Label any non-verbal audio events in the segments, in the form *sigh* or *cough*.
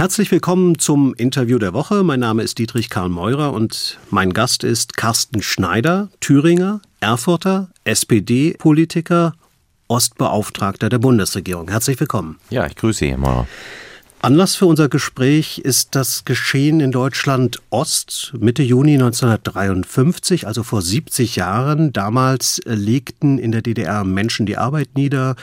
Herzlich willkommen zum Interview der Woche. Mein Name ist Dietrich Karl Meurer und mein Gast ist Carsten Schneider, Thüringer, Erfurter, SPD-Politiker, Ostbeauftragter der Bundesregierung. Herzlich willkommen. Ja, ich grüße Sie, Herr Meurer. Anlass für unser Gespräch ist das Geschehen in Deutschland Ost Mitte Juni 1953, also vor 70 Jahren. Damals legten in der DDR Menschen die Arbeit nieder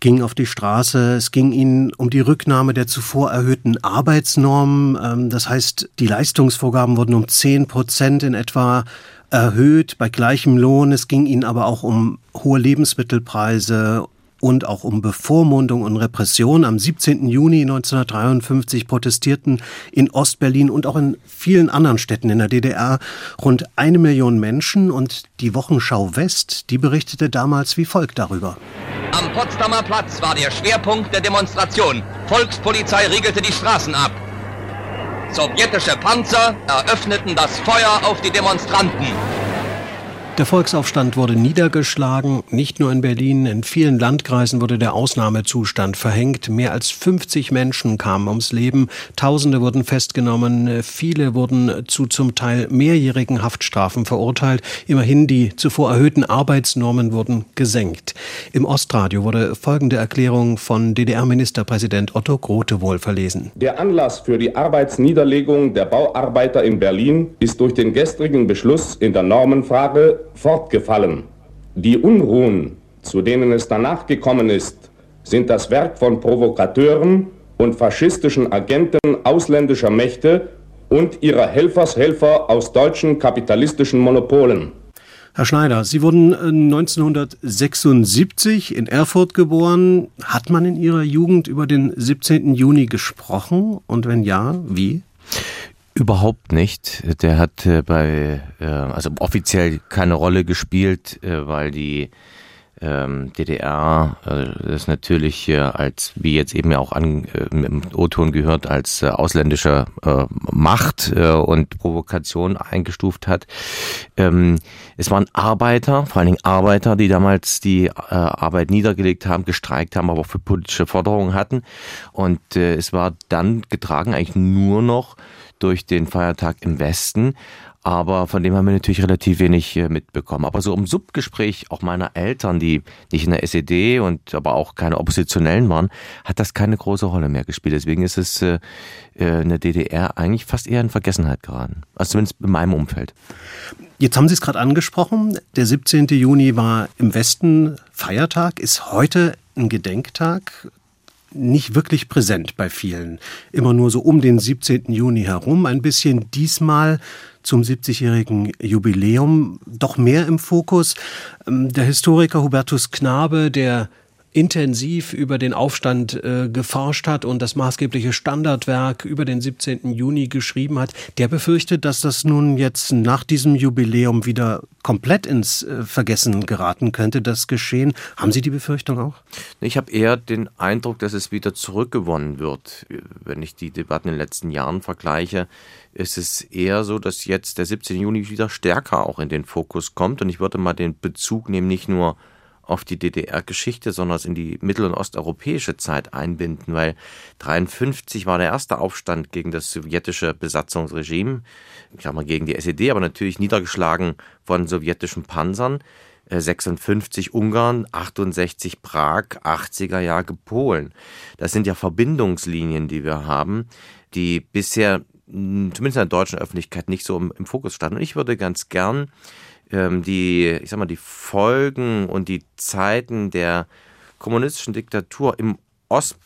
gingen auf die Straße. Es ging ihnen um die Rücknahme der zuvor erhöhten Arbeitsnormen. Ähm, das heißt, die Leistungsvorgaben wurden um 10 Prozent in etwa erhöht bei gleichem Lohn. Es ging ihnen aber auch um hohe Lebensmittelpreise und auch um Bevormundung und Repression. Am 17. Juni 1953 protestierten in Ostberlin und auch in vielen anderen Städten in der DDR rund eine Million Menschen und die Wochenschau West, die berichtete damals wie folgt darüber. Am Potsdamer Platz war der Schwerpunkt der Demonstration. Volkspolizei riegelte die Straßen ab. Sowjetische Panzer eröffneten das Feuer auf die Demonstranten. Der Volksaufstand wurde niedergeschlagen, nicht nur in Berlin, in vielen Landkreisen wurde der Ausnahmezustand verhängt. Mehr als 50 Menschen kamen ums Leben, Tausende wurden festgenommen, viele wurden zu zum Teil mehrjährigen Haftstrafen verurteilt. Immerhin die zuvor erhöhten Arbeitsnormen wurden gesenkt. Im Ostradio wurde folgende Erklärung von DDR-Ministerpräsident Otto Grote wohl verlesen. Der Anlass für die Arbeitsniederlegung der Bauarbeiter in Berlin ist durch den gestrigen Beschluss in der Normenfrage fortgefallen. Die Unruhen, zu denen es danach gekommen ist, sind das Werk von Provokateuren und faschistischen Agenten ausländischer Mächte und ihrer Helfershelfer aus deutschen kapitalistischen Monopolen. Herr Schneider, Sie wurden 1976 äh, in Erfurt geboren. Hat man in Ihrer Jugend über den 17. Juni gesprochen? Und wenn ja, wie? Überhaupt nicht. Der hat äh, bei, äh, also offiziell keine Rolle gespielt, äh, weil die ähm, DDR äh, das natürlich äh, als, wie jetzt eben ja auch an, äh, im O-Ton gehört, als äh, ausländische äh, Macht äh, und Provokation eingestuft hat. Ähm, es waren Arbeiter, vor allen Dingen Arbeiter, die damals die äh, Arbeit niedergelegt haben, gestreikt haben, aber auch für politische Forderungen hatten. Und äh, es war dann getragen eigentlich nur noch durch den Feiertag im Westen. Aber von dem haben wir natürlich relativ wenig äh, mitbekommen. Aber so im Subgespräch auch meiner Eltern, die nicht in der SED und aber auch keine Oppositionellen waren, hat das keine große Rolle mehr gespielt. Deswegen ist es äh, äh in der DDR eigentlich fast eher in Vergessenheit geraten. Also zumindest in meinem Umfeld. Jetzt haben Sie es gerade angesprochen. Der 17. Juni war im Westen Feiertag, ist heute ein Gedenktag nicht wirklich präsent bei vielen. Immer nur so um den 17. Juni herum. Ein bisschen diesmal zum 70-jährigen Jubiläum doch mehr im Fokus. Ähm, der Historiker Hubertus Knabe, der intensiv über den Aufstand äh, geforscht hat und das maßgebliche Standardwerk über den 17. Juni geschrieben hat, der befürchtet, dass das nun jetzt nach diesem Jubiläum wieder komplett ins äh, Vergessen geraten könnte, das Geschehen. Haben Sie die Befürchtung auch? Ich habe eher den Eindruck, dass es wieder zurückgewonnen wird. Wenn ich die Debatten in den letzten Jahren vergleiche, ist es eher so, dass jetzt der 17. Juni wieder stärker auch in den Fokus kommt. Und ich würde mal den Bezug nehmen, nicht nur auf die DDR-Geschichte, sondern in die mittel- und osteuropäische Zeit einbinden, weil 1953 war der erste Aufstand gegen das sowjetische Besatzungsregime, ich sag mal gegen die SED, aber natürlich niedergeschlagen von sowjetischen Panzern. 56 äh, Ungarn, 68 Prag, 80er Jahre Polen. Das sind ja Verbindungslinien, die wir haben, die bisher zumindest in der deutschen Öffentlichkeit nicht so im, im Fokus standen. Und ich würde ganz gern ähm, die, ich sag mal, die Folgen und die Zeiten der kommunistischen Diktatur im Ost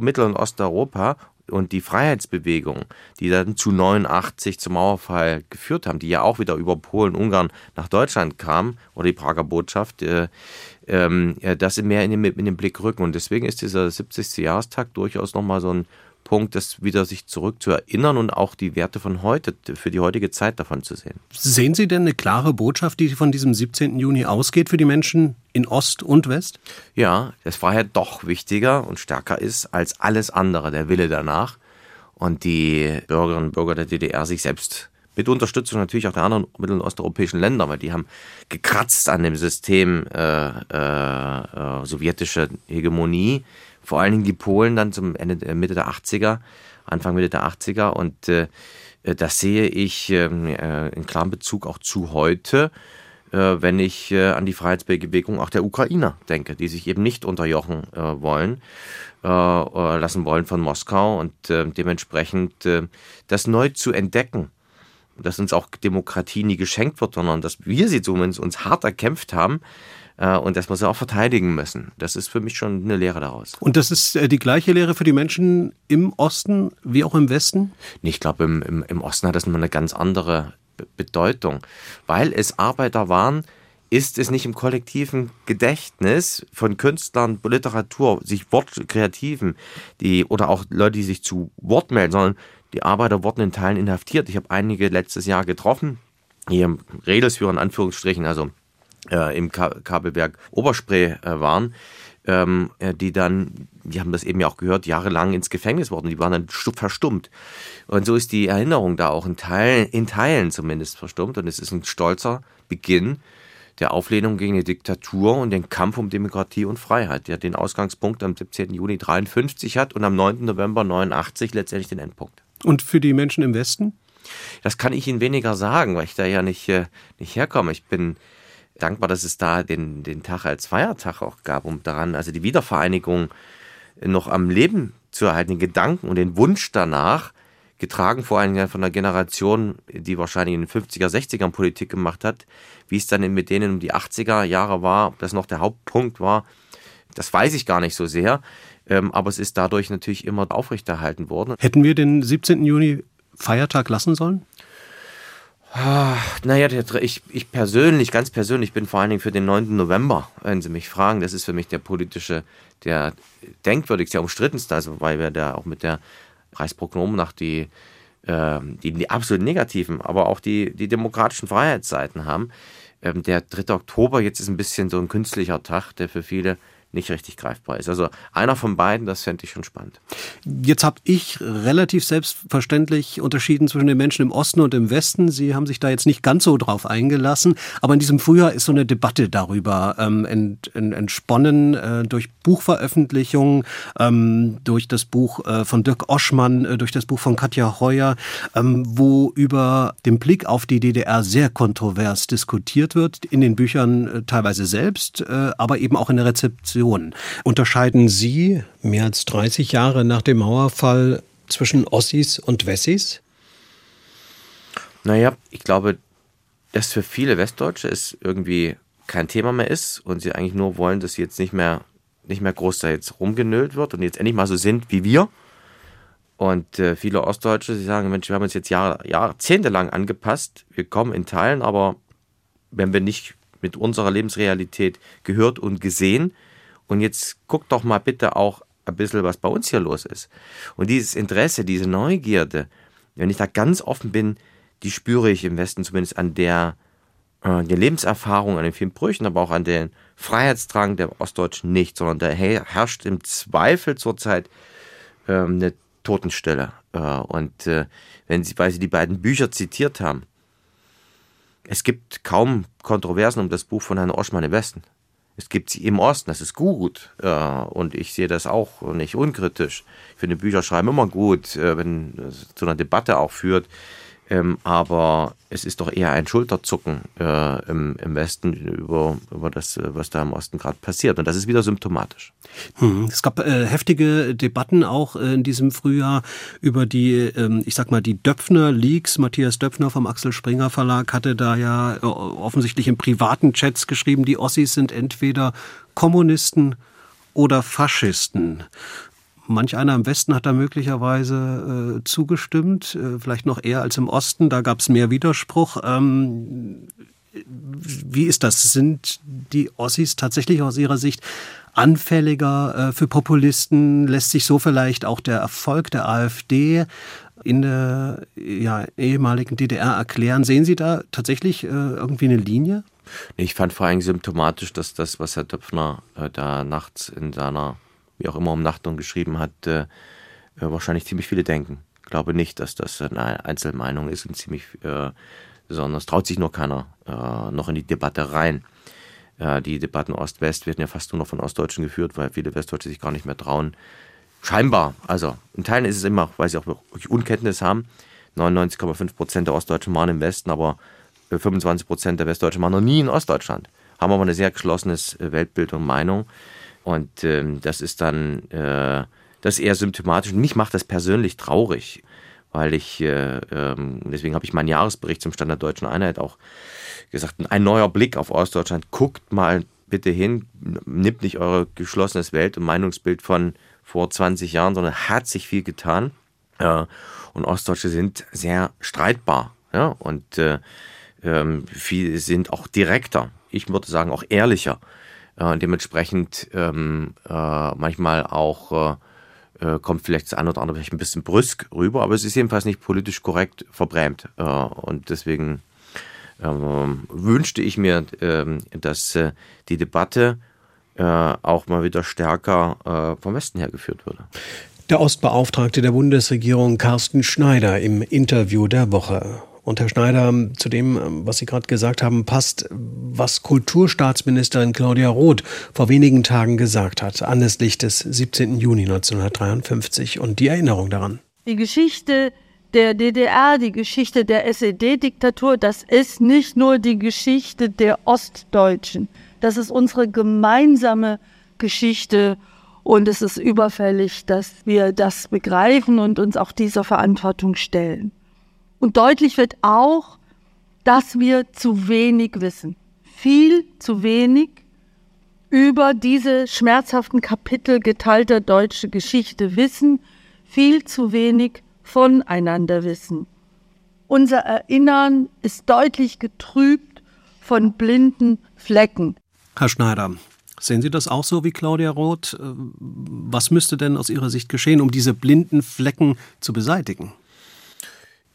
Mittel- und Osteuropa und die Freiheitsbewegung, die dann zu 89 zum Mauerfall geführt haben, die ja auch wieder über Polen, Ungarn nach Deutschland kamen, oder die Prager Botschaft, äh, äh, das mehr in den, in den Blick rücken. Und deswegen ist dieser 70. Jahrestag durchaus nochmal so ein Punkt, das wieder sich zurück zu erinnern und auch die Werte von heute, für die heutige Zeit davon zu sehen. Sehen Sie denn eine klare Botschaft, die von diesem 17. Juni ausgeht für die Menschen in Ost und West? Ja, dass Freiheit doch wichtiger und stärker ist als alles andere, der Wille danach. Und die Bürgerinnen und Bürger der DDR sich selbst mit Unterstützung natürlich auch der anderen mittel- und osteuropäischen Länder, weil die haben gekratzt an dem System äh, äh, äh, sowjetische Hegemonie vor allen Dingen die Polen dann zum Ende, Mitte der 80er, Anfang Mitte der 80er. Und äh, das sehe ich ähm, äh, in klarem Bezug auch zu heute, äh, wenn ich äh, an die Freiheitsbewegung auch der Ukrainer denke, die sich eben nicht unterjochen äh, wollen, äh, lassen wollen von Moskau und dementsprechend das neu zu entdecken dass uns auch Demokratie nie geschenkt wird, sondern dass wir sie zumindest uns hart erkämpft haben, äh, und dass wir sie auch verteidigen müssen. Das ist für mich schon eine Lehre daraus. Und das ist äh, die gleiche Lehre für die Menschen im Osten wie auch im Westen? Ich glaube, im, im, im Osten hat das immer eine ganz andere Bedeutung. Weil es Arbeiter waren, ist es nicht im kollektiven Gedächtnis von Künstlern, Literatur, sich Wortkreativen, die oder auch Leute, die sich zu Wort melden, sondern die Arbeiter wurden in Teilen inhaftiert. Ich habe einige letztes Jahr getroffen, hier Redelsführer in Anführungsstrichen, also äh, im Kabelwerk Oberspree äh, waren, ähm, äh, die dann, die haben das eben ja auch gehört, jahrelang ins Gefängnis wurden. Die waren dann verstummt. Und so ist die Erinnerung da auch in Teilen, in Teilen zumindest verstummt. Und es ist ein stolzer Beginn der Auflehnung gegen die Diktatur und den Kampf um Demokratie und Freiheit, der den Ausgangspunkt am 17. Juni 53 hat und am 9. November 89 letztendlich den Endpunkt. Und für die Menschen im Westen? Das kann ich Ihnen weniger sagen, weil ich da ja nicht, äh, nicht herkomme. Ich bin dankbar, dass es da den, den Tag als Feiertag auch gab, um daran, also die Wiedervereinigung noch am Leben zu erhalten, den Gedanken und den Wunsch danach, getragen vor allem von einer Generation, die wahrscheinlich in den 50er, 60ern Politik gemacht hat, wie es dann mit denen um die 80er Jahre war, ob das noch der Hauptpunkt war, das weiß ich gar nicht so sehr, ähm, aber es ist dadurch natürlich immer aufrechterhalten worden. Hätten wir den 17. Juni Feiertag lassen sollen? Naja, ich, ich persönlich, ganz persönlich bin vor allen Dingen für den 9. November, wenn Sie mich fragen. Das ist für mich der politische, der denkwürdigste, der umstrittenste, also weil wir da auch mit der Preisprognomennacht die, äh, die, die absolut negativen, aber auch die, die demokratischen Freiheitsseiten haben. Ähm, der 3. Oktober jetzt ist ein bisschen so ein künstlicher Tag, der für viele nicht richtig greifbar ist. Also einer von beiden, das fände ich schon spannend. Jetzt habe ich relativ selbstverständlich unterschieden zwischen den Menschen im Osten und im Westen. Sie haben sich da jetzt nicht ganz so drauf eingelassen, aber in diesem Frühjahr ist so eine Debatte darüber ähm, ent, ent, entsponnen äh, durch Buchveröffentlichungen, ähm, durch das Buch äh, von Dirk Oschmann, äh, durch das Buch von Katja Heuer, ähm, wo über den Blick auf die DDR sehr kontrovers diskutiert wird, in den Büchern äh, teilweise selbst, äh, aber eben auch in der Rezeption Generation. Unterscheiden Sie mehr als 30 Jahre nach dem Mauerfall zwischen Ossis und Wessis? Naja, ich glaube, dass für viele Westdeutsche es irgendwie kein Thema mehr ist und sie eigentlich nur wollen, dass sie jetzt nicht mehr, nicht mehr groß da jetzt rumgenölt wird und jetzt endlich mal so sind wie wir. Und äh, viele Ostdeutsche, sie sagen, Mensch, wir haben uns jetzt Jahr, jahrzehntelang angepasst, wir kommen in Teilen, aber wenn wir nicht mit unserer Lebensrealität gehört und gesehen, und jetzt guck doch mal bitte auch ein bisschen, was bei uns hier los ist. Und dieses Interesse, diese Neugierde, wenn ich da ganz offen bin, die spüre ich im Westen zumindest an der, äh, der Lebenserfahrung, an den vielen Brüchen, aber auch an den Freiheitsdrang der Ostdeutschen nicht, sondern da herrscht im Zweifel zurzeit äh, eine Totenstille. Äh, und äh, wenn Sie, weil Sie die beiden Bücher zitiert haben, es gibt kaum Kontroversen um das Buch von Herrn Oschmann im Westen. Es gibt sie im Osten, das ist gut. Ja, und ich sehe das auch nicht unkritisch. Ich finde Bücher schreiben immer gut, äh, wenn es zu einer Debatte auch führt. Ähm, aber es ist doch eher ein Schulterzucken äh, im, im, Westen über, über das, was da im Osten gerade passiert. Und das ist wieder symptomatisch. Hm. Es gab äh, heftige Debatten auch äh, in diesem Frühjahr über die, ähm, ich sag mal, die Döpfner-Leaks. Matthias Döpfner vom Axel Springer Verlag hatte da ja äh, offensichtlich in privaten Chats geschrieben, die Ossis sind entweder Kommunisten oder Faschisten. Manch einer im Westen hat da möglicherweise äh, zugestimmt, äh, vielleicht noch eher als im Osten. Da gab es mehr Widerspruch. Ähm, wie ist das? Sind die Ossis tatsächlich aus Ihrer Sicht anfälliger äh, für Populisten? Lässt sich so vielleicht auch der Erfolg der AfD in der ja, ehemaligen DDR erklären? Sehen Sie da tatsächlich äh, irgendwie eine Linie? Ich fand vor allem symptomatisch, dass das, was Herr Döpfner äh, da nachts in seiner wie auch immer Umnachtung geschrieben hat, äh, wahrscheinlich ziemlich viele denken. Ich glaube nicht, dass das eine Einzelmeinung ist und ziemlich, äh, sondern es traut sich nur keiner äh, noch in die Debatte rein. äh, die Debatten Ost-West werden ja fast nur noch von Ostdeutschen geführt, weil viele Westdeutsche sich gar nicht mehr trauen. Scheinbar, also in Teilen ist es immer, weil sie auch wirklich Unkenntnis haben. 99,5 Prozent der Ostdeutschen waren im Westen, aber 25 äh, Prozent der Westdeutschen waren noch nie in Ostdeutschland. Haben aber ein sehr geschlossenes äh, Weltbild und Meinung. Und ähm, das ist dann äh, das ist eher symptomatisch. Und mich macht das persönlich traurig, weil ich, äh, ähm, deswegen habe ich meinen Jahresbericht zum Stand der deutschen Einheit auch gesagt, ein neuer Blick auf Ostdeutschland. Guckt mal bitte hin, nimmt nicht euer geschlossenes Welt- und Meinungsbild von vor 20 Jahren, sondern hat sich viel getan. Äh, und Ostdeutsche sind sehr streitbar. Ja? Und äh, ähm, viele sind auch direkter. Ich würde sagen auch ehrlicher. Äh, dementsprechend ähm, äh, manchmal auch äh, äh, kommt vielleicht das eine oder andere vielleicht ein bisschen brüsk rüber, aber es ist jedenfalls nicht politisch korrekt verbrämt. Äh, und deswegen ähm, wünschte ich mir, ähm, dass äh, die Debatte auch mal wieder stärker vom Westen her geführt würde. Der Ostbeauftragte der Bundesregierung Carsten Schneider im Interview der Woche. Und Herr Schneider, zu dem, was Sie gerade gesagt haben, passt, was Kulturstaatsministerin Claudia Roth vor wenigen Tagen gesagt hat, anlässlich des 17. Juni 1953 und die Erinnerung daran. Die Geschichte der DDR, die Geschichte der SED-Diktatur, das ist nicht nur die Geschichte der Ostdeutschen. Das ist unsere gemeinsame Geschichte. Und es ist überfällig, dass wir das begreifen und uns auch dieser Verantwortung stellen. Und deutlich wird auch, dass wir zu wenig wissen. Viel zu wenig über diese schmerzhaften Kapitel geteilter deutscher Geschichte wissen, viel zu wenig voneinander wissen. Unser Erinnern ist deutlich getrübt von blinden Flecken. Herr Schneider, sehen Sie das auch so wie Claudia Roth? Was müsste denn aus Ihrer Sicht geschehen, um diese blinden Flecken zu beseitigen?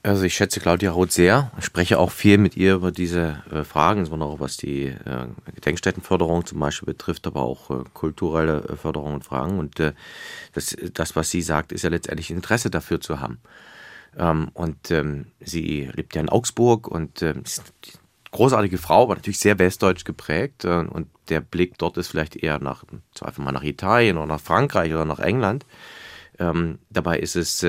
Also ich schätze Claudia Roth sehr. Spreche auch viel mit ihr über diese äh, Fragen, insbesondere was die äh, Gedenkstättenförderung zum Beispiel betrifft, aber auch äh, kulturelle äh, Förderung und Fragen. Und äh, das, das, was sie sagt, ist ja letztendlich Interesse dafür zu haben. Ähm, und ähm, sie lebt ja in Augsburg und ähm, ist eine großartige Frau, aber natürlich sehr westdeutsch geprägt. Äh, und der Blick dort ist vielleicht eher nach, Zweifel mal nach Italien oder nach Frankreich oder nach England. Ähm, dabei ist es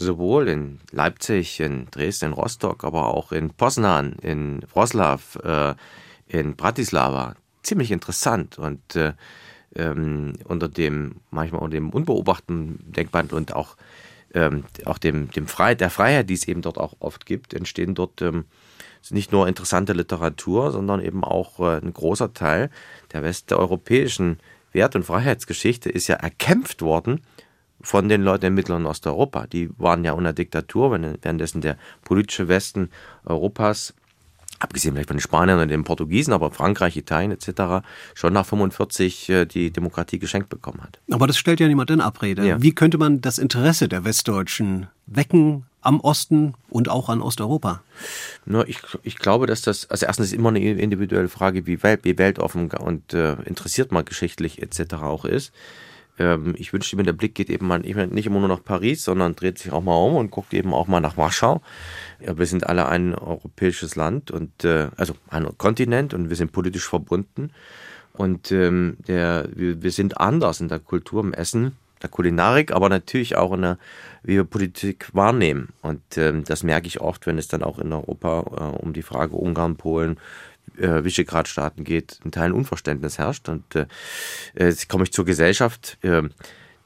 sowohl in Leipzig, in Dresden, in Rostock, aber auch in Poznan, in Wroclaw, äh, in Bratislava. Ziemlich interessant und äh, ähm, unter dem, manchmal unter dem unbeobachteten Denkband und auch, ähm, auch dem, dem Freiheit, der Freiheit, die es eben dort auch oft gibt, entstehen dort ähm, nicht nur interessante Literatur, sondern eben auch äh, ein großer Teil der westeuropäischen Wert- und Freiheitsgeschichte ist ja erkämpft worden von den Leuten in Mittel- und Osteuropa. Die waren ja unter Diktatur, währenddessen der politische Westen Europas, abgesehen vielleicht von den Spaniern und den Portugiesen, aber Frankreich, Italien etc., schon nach 45 äh, die Demokratie geschenkt bekommen hat. Aber das stellt ja niemand in Abrede. Ja. Wie könnte man das Interesse der Westdeutschen wecken am Osten und auch an Osteuropa? Nur ich, ich glaube, dass das, also erstens ist immer eine individuelle Frage, wie, welt, wie weltoffen und äh, interessiert man geschichtlich etc. auch ist ähm, ich wünschte mir, der Blick geht eben mal nicht immer nur nach Paris, sondern dreht sich auch mal um und guckt eben auch mal nach Warschau. Ja, wir sind alle ein europäisches Land und äh, also ein Kontinent und wir sind politisch verbunden. Und ähm, der, wir, wir sind anders in der Kultur, im Essen, der Kulinarik, aber natürlich auch in der, wie wir Politik wahrnehmen. Und ähm, das merke ich oft, wenn es dann auch in Europa äh, um die Frage Ungarn, Polen, äh, Visegrad-Staaten geht, in Teilen Unverständnis herrscht. Und äh, jetzt komme ich zur Gesellschaft. Äh,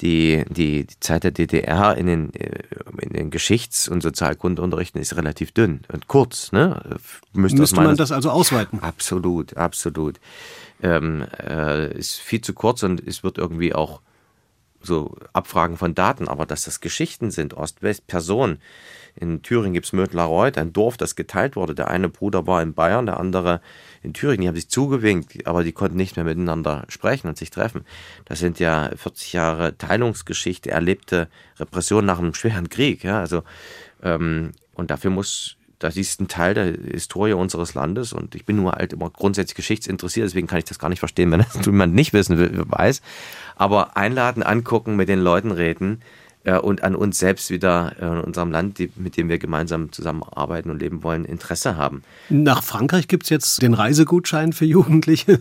die, die, die Zeit der DDR in den, äh, in den Geschichts- und Sozialkundeunterrichten ist relativ dünn und kurz. Ne? Müsste, Müsste man das also ausweiten? Absolut, absolut. Ähm, äh, ist viel zu kurz und es wird irgendwie auch so Abfragen von Daten, aber dass das Geschichten sind, Ost-West, Personen, in Thüringen gibt es Mödlarreuth, ein Dorf, das geteilt wurde. Der eine Bruder war in Bayern, der andere in Thüringen. Die haben sich zugewinkt, aber die konnten nicht mehr miteinander sprechen und sich treffen. Das sind ja 40 Jahre Teilungsgeschichte, erlebte Repression nach einem schweren Krieg. Ja, also, ähm, und dafür muss das ist ein Teil der Historie unseres Landes und ich bin nur halt immer grundsätzlich geschichtsinteressiert, deswegen kann ich das gar nicht verstehen, wenn das *laughs* jemand nicht wissen will, weiß. Aber einladen, angucken, mit den Leuten reden, äh, und an uns selbst wieder äh, in unserem Land, die, mit dem wir gemeinsam zusammenarbeiten und leben wollen, Interesse haben. Nach Frankreich gibt es jetzt den Reisegutschein für *laughs* Jugendliche.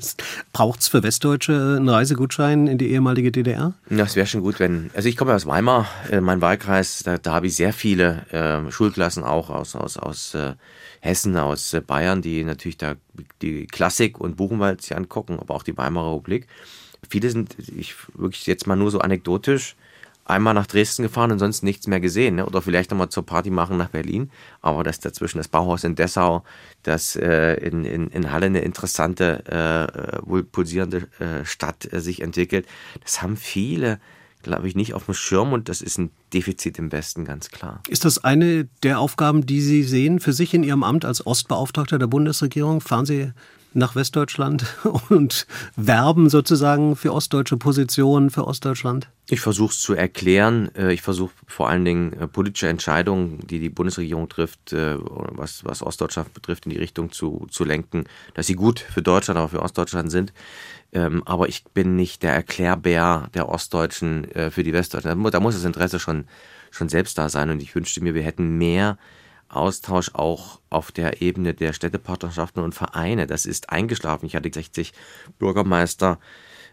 Braucht es für Westdeutsche einen Reisegutschein in die ehemalige DDR? Das wäre schon gut, wenn. Also ich komme aus Weimar, äh, mein Wahlkreis, da, da habe ich sehr viele äh, Schulklassen auch aus, aus, aus äh, Hessen, aus äh, Bayern, die natürlich da die Klassik und Buchenwald sich angucken, aber auch die Weimarer Republik. Viele sind, ich wirklich jetzt mal nur so anekdotisch, einmal nach Dresden gefahren und sonst nichts mehr gesehen. Ne? Oder vielleicht nochmal zur Party machen nach Berlin. Aber das dazwischen, das Bauhaus in Dessau, das äh, in, in, in Halle eine interessante, äh, wohl pulsierende äh, Stadt äh, sich entwickelt, das haben viele glaube ich, nicht auf dem Schirm und das ist ein Defizit im Westen, ganz klar. Ist das eine der Aufgaben, die Sie sehen für sich in Ihrem Amt als Ostbeauftragter der Bundesregierung? Fahren Sie nach Westdeutschland *laughs* und werben sozusagen für ostdeutsche Positionen, für Ostdeutschland? Ich versuche es zu erklären. Äh, ich versuche vor allen Dingen äh, politische Entscheidungen, die die Bundesregierung trifft, äh, was, was Ostdeutschland betrifft, in die Richtung zu, zu lenken, dass sie gut für Deutschland, aber für Ostdeutschland sind. Ähm, aber ich bin nicht der Erklärbär der Ostdeutschen für die Westdeutschen. Da muss das Interesse schon, schon selbst da sein. Und ich wünschte mir, wir hätten mehr Austausch auch auf der Ebene der Städtepartnerschaften und Vereine. Das ist eingeschlafen. Ich hatte 60 Bürgermeister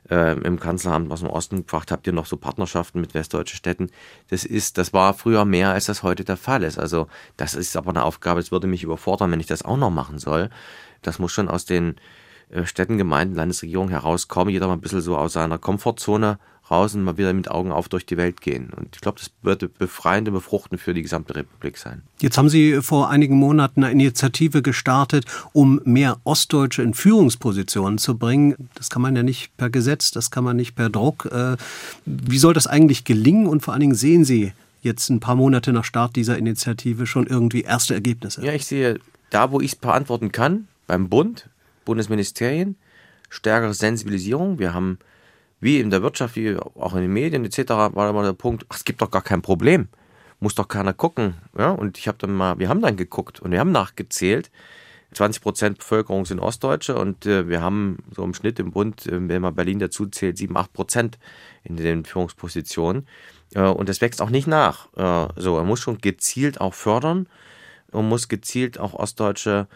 äh, im Kanzleramt aus dem Osten gefragt, habt ihr noch so Partnerschaften mit westdeutschen Städten? Das ist, das war früher mehr, als das heute der Fall ist. Also das ist aber eine Aufgabe, es würde mich überfordern, wenn ich das auch noch machen soll. Das muss schon aus den äh, Städten, Gemeinden, Landesregierungen herauskommen, jeder mal ein bisschen so aus seiner Komfortzone raus und mal wieder mit Augen auf durch die Welt gehen. Und ich glaube, das wird befreiend und befruchtend für die gesamte Republik sein. Jetzt haben Sie vor einigen Monaten eine Initiative gestartet, um mehr Ostdeutsche in Führungspositionen zu bringen. Das kann man ja nicht per Gesetz, das kann man nicht per Druck. Äh, wie soll das eigentlich gelingen? Und vor allen Dingen sehen Sie jetzt ein paar Monate nach Start dieser Initiative schon irgendwie erste Ergebnisse? Ja, ich sehe da, wo ich es beantworten kann, beim Bund, Bundesministerien, stärkere Sensibilisierung. Wir haben wie in der Wirtschaft, wie auch in den Medien etc., war immer der Punkt, ach, es gibt doch gar kein Problem. Muss doch keiner gucken. Ja? Und ich habe dann mal, wir haben dann geguckt und wir haben nachgezählt. 20 Prozent Bevölkerung sind Ostdeutsche und äh, wir haben so im Schnitt im Bund, äh, wenn man Berlin dazu zählt, 7, 8 Prozent in den Führungspositionen. Äh, und das wächst auch nicht nach. Äh, so, er muss schon gezielt auch fördern und muss gezielt auch Ostdeutsche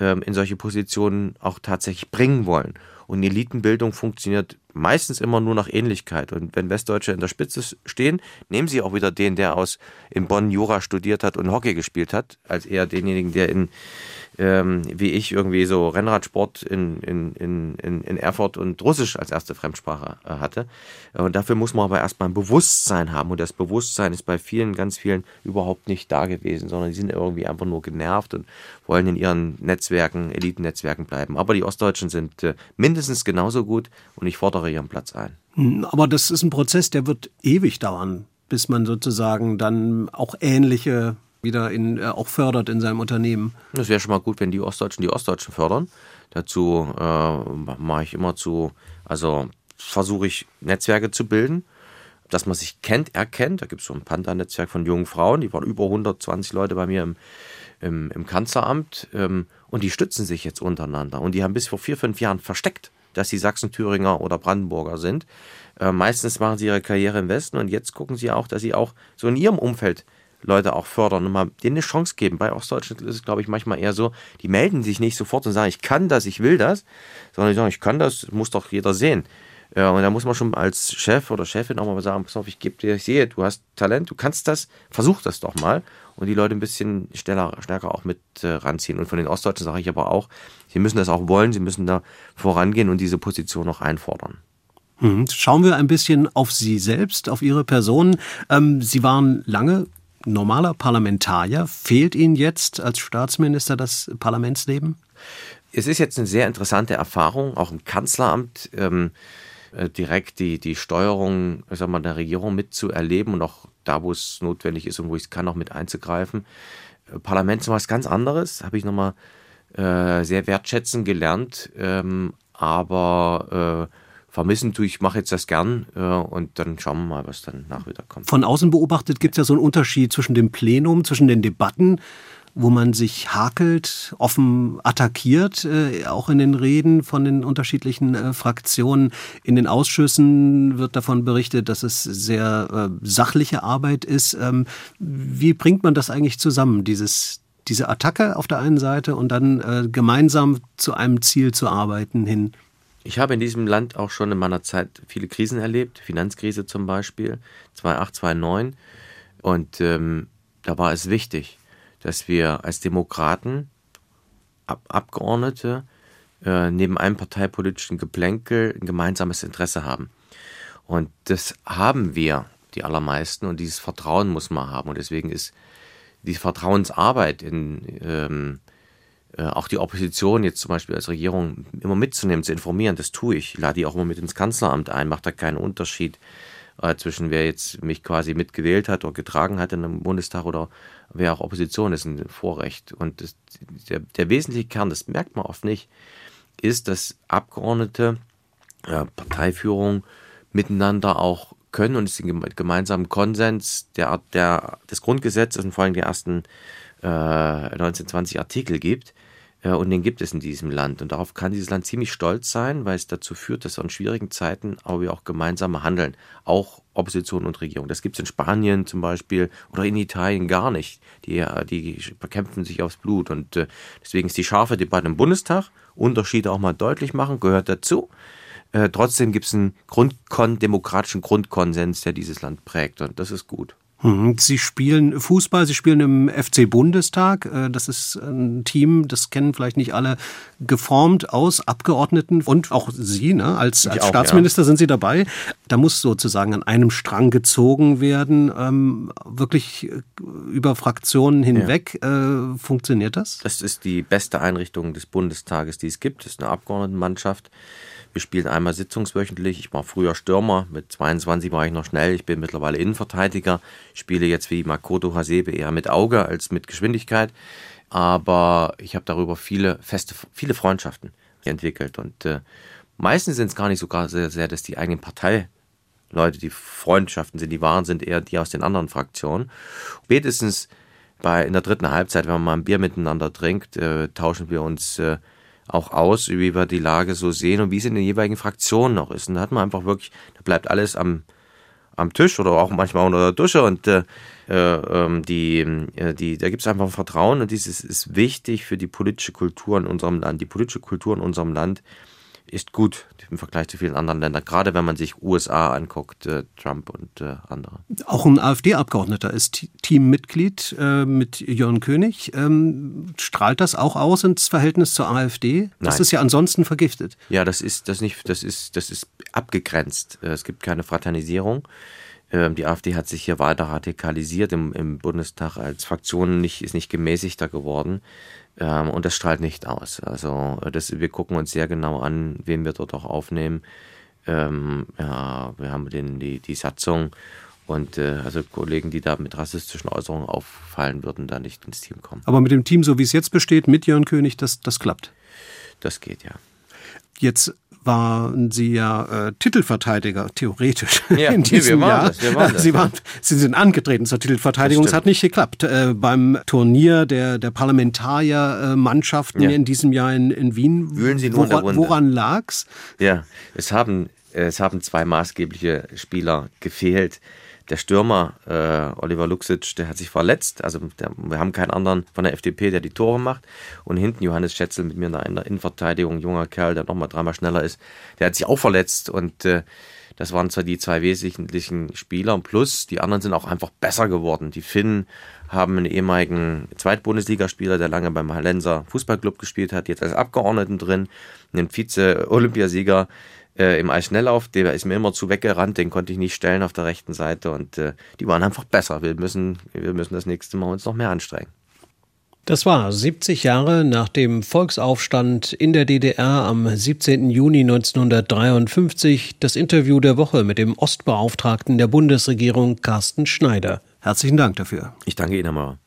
ähm, in solche Positionen auch tatsächlich bringen wollen. Und Elitenbildung funktioniert meistens immer nur nach Ähnlichkeit. Und wenn Westdeutsche in der Spitze stehen, nehmen sie auch wieder den, der aus in Bonn Jura studiert hat und Hockey gespielt hat, als eher denjenigen, der in ähm, wie ich irgendwie so Rennradsport in, in, in, in Erfurt und Russisch als erste Fremdsprache äh, hatte. Und dafür muss man aber erstmal ein Bewusstsein haben. Und das Bewusstsein ist bei vielen, ganz vielen überhaupt nicht da gewesen, sondern die sind irgendwie einfach nur genervt und wollen in ihren Netzwerken, Elitennetzwerken bleiben. Aber die Ostdeutschen sind äh, mindestens genauso gut und ich fordere ihren Platz ein. Hm, aber das ist ein Prozess, der wird ewig dauern, bis man sozusagen dann auch ähnliche wieder in, äh, auch fördert in seinem Unternehmen. Das wäre schon mal gut, wenn die Ostdeutschen die Ostdeutschen fördern. Dazu äh, mache ich immer zu, also versuche ich Netzwerke zu bilden, dass man sich kennt, erkennt. Da gibt es so ein Panther-Netzwerk von jungen Frauen, die waren über 120 Leute bei mir im, im, im Kanzleramt ähm, und die stützen sich jetzt untereinander. Und die haben bis vor vier, fünf Jahren versteckt, dass sie Sachsen, Thüringer oder Brandenburger sind. Äh, meistens machen sie ihre Karriere im Westen und jetzt gucken sie auch, dass sie auch so in ihrem Umfeld Leute auch fördern und mal denen eine Chance geben. Bei Ostdeutschland ist es, glaube ich, manchmal eher so, die melden sich nicht sofort und sagen, ich kann das, ich will das, sondern die sagen, ich kann das, muss doch jeder sehen. Ja, und da muss man schon als Chef oder Chefin auch mal sagen, pass auf, ich gebe dir, ich sehe, du hast Talent, du kannst das, versuch das doch mal. Und die Leute ein bisschen schneller, stärker auch mit äh, ranziehen. Und von den Ostdeutschen sage ich aber auch, sie müssen das auch wollen, sie müssen da vorangehen und diese Position noch einfordern. Mhm. Schauen wir ein bisschen auf Sie selbst, auf Ihre Person. Ähm, Sie waren lange normaler Parlamentarier. Fehlt Ihnen jetzt als Staatsminister das Parlamentsleben? Es ist jetzt eine sehr interessante Erfahrung, auch im Kanzleramt ähm, äh, direkt die, die Steuerung ich sag mal, der Regierung mitzuerleben und auch da, wo es notwendig ist und wo ich es kann, auch mit einzugreifen. Äh, Parlament ist was ganz anderes, habe ich nochmal äh, sehr wertschätzen gelernt, ähm, aber äh, vermissen tue ich, mache jetzt das gern äh, und dann schauen wir mal, was dann nach wieder kommt. Von außen beobachtet gibt es ja so einen Unterschied zwischen dem Plenum, zwischen den Debatten, wo man sich hakelt, offen attackiert, äh, auch in den Reden von den unterschiedlichen äh, Fraktionen. In den Ausschüssen wird davon berichtet, dass es sehr äh, sachliche Arbeit ist. Ähm, wie bringt man das eigentlich zusammen, dieses, diese Attacke auf der einen Seite und dann äh, gemeinsam zu einem Ziel zu arbeiten hin? Ich habe in diesem Land auch schon in meiner Zeit viele Krisen erlebt, Finanzkrise zum Beispiel, 2008, 2009. Und ähm, da war es wichtig, dass wir als Demokraten, Ab Abgeordnete, äh, neben einem parteipolitischen Geplänkel ein gemeinsames Interesse haben. Und das haben wir, die allermeisten, und dieses Vertrauen muss man haben. Und deswegen ist diese Vertrauensarbeit in ähm, äh, auch die Opposition jetzt zum Beispiel als Regierung immer mitzunehmen, zu informieren, das tue ich. Ich lade die auch immer mit ins Kanzleramt ein, macht da keinen Unterschied äh, zwischen wer jetzt mich quasi mitgewählt hat oder getragen hat in einem Bundestag oder wer auch Opposition ist, ein Vorrecht. Und das, der, der wesentliche Kern, das merkt man oft nicht, ist, dass Abgeordnete, äh, Parteiführung miteinander auch können und es den gemeinsamen Konsens der, der, des Grundgesetzes und vor allem die ersten äh, 1920 Artikel gibt. Äh, und den gibt es in diesem Land. Und darauf kann dieses Land ziemlich stolz sein, weil es dazu führt, dass in schwierigen Zeiten aber wir auch gemeinsam handeln. Auch Opposition und Regierung. Das gibt es in Spanien zum Beispiel oder in Italien gar nicht. Die, die bekämpfen sich aufs Blut. Und äh, deswegen ist die scharfe Debatte im Bundestag, Unterschiede auch mal deutlich machen, gehört dazu. Äh, trotzdem gibt es einen Grundkon demokratischen Grundkonsens, der dieses Land prägt. Und das ist gut. Mhm. Sie spielen Fußball, Sie spielen im FC Bundestag. Äh, das ist ein Team, das kennen vielleicht nicht alle, geformt aus Abgeordneten und auch Sie, ne? als, als auch, Staatsminister ja. sind Sie dabei. Da muss sozusagen an einem Strang gezogen werden. Ähm, wirklich äh, über Fraktionen hinweg. Ja. Äh, funktioniert das? Das ist die beste Einrichtung des Bundestages, die es gibt. Das ist eine Abgeordnetenmannschaft. Wir spielen einmal sitzungswöchentlich. Ich war früher Stürmer, mit 22 war ich noch schnell. Ich bin mittlerweile Innenverteidiger. Spiele jetzt wie Makoto Hasebe eher mit Auge als mit Geschwindigkeit. Aber ich habe darüber viele feste, viele Freundschaften entwickelt. Und äh, meistens sind es gar nicht sogar sehr, sehr, dass die eigenen Parteileute, die Freundschaften sind, die wahren sind, eher die aus den anderen Fraktionen. Spätestens bei, in der dritten Halbzeit, wenn man mal ein Bier miteinander trinkt, äh, tauschen wir uns äh, auch aus, wie wir die Lage so sehen und wie es in den jeweiligen Fraktionen noch ist. Und da hat man einfach wirklich, da bleibt alles am, am Tisch oder auch manchmal unter der Dusche und äh, äh, ähm, die, äh, die, da gibt es einfach Vertrauen und dieses ist wichtig für die politische Kultur in unserem Land. Die politische Kultur in unserem Land ist gut im Vergleich zu vielen anderen Ländern, gerade wenn man sich USA anguckt, äh, Trump und äh, andere. Auch ein AfD-Abgeordneter ist Teammitglied äh, mit Jörn König. Ähm, strahlt das auch aus ins Verhältnis zur AfD? Das Nein. ist ja ansonsten vergiftet. Ja, das ist das nicht, das ist, das ist abgegrenzt. Äh, es gibt keine Fraternisierung. Ähm, die AfD hat sich hier weiter radikalisiert im, im Bundestag als Fraktion, nicht, ist nicht gemäßigter geworden. Ähm, und das strahlt nicht aus. Also das, wir gucken uns sehr genau an, wen wir dort auch aufnehmen. Ähm, ja, wir haben den, die, die Satzung und äh, also Kollegen, die da mit rassistischen Äußerungen auffallen würden, da nicht ins Team kommen. Aber mit dem Team, so wie es jetzt besteht, mit Jörn König, das, das klappt. Das geht, ja. Jetzt waren Sie ja äh, Titelverteidiger, theoretisch. Ja, *laughs* in diesem nee, wir Jahr. Das, wir waren das, Sie, waren, Sie sind angetreten zur Titelverteidigung. Es hat nicht geklappt. Äh, beim Turnier der, der Parlamentariermannschaften ja. in diesem Jahr in, in Wien. Wühlen Sie nur woran, woran lag's? Ja, es haben, es haben zwei maßgebliche Spieler gefehlt der Stürmer äh, Oliver Luxic, der hat sich verletzt. Also der, wir haben keinen anderen von der FDP, der die Tore macht. Und hinten Johannes Schätzel mit mir in der Innenverteidigung, junger Kerl, der nochmal dreimal schneller ist, der hat sich auch verletzt. Und äh, das waren zwar die zwei wesentlichen Spieler. Plus, die anderen sind auch einfach besser geworden. Die Finnen haben einen ehemaligen Zweitbundesligaspieler, der lange beim Hallenser Fußballclub gespielt hat, jetzt als Abgeordneten drin, einen Vize-Olympiasieger äh, im Eisschnelllauf, der ist mir immer zu weggerannt, den konnte ich nicht stellen auf der rechten Seite und äh, die waren einfach besser. Wir müssen, wir müssen das nächste Mal uns noch mehr anstrengen. Das war 70 Jahre nach dem Volksaufstand in der DDR am 17. Juni 1953 das Interview der Woche mit dem Ostbeauftragten der Bundesregierung Carsten Schneider. Herzlichen Dank dafür. Ich danke Ihnen, Herr Mauer.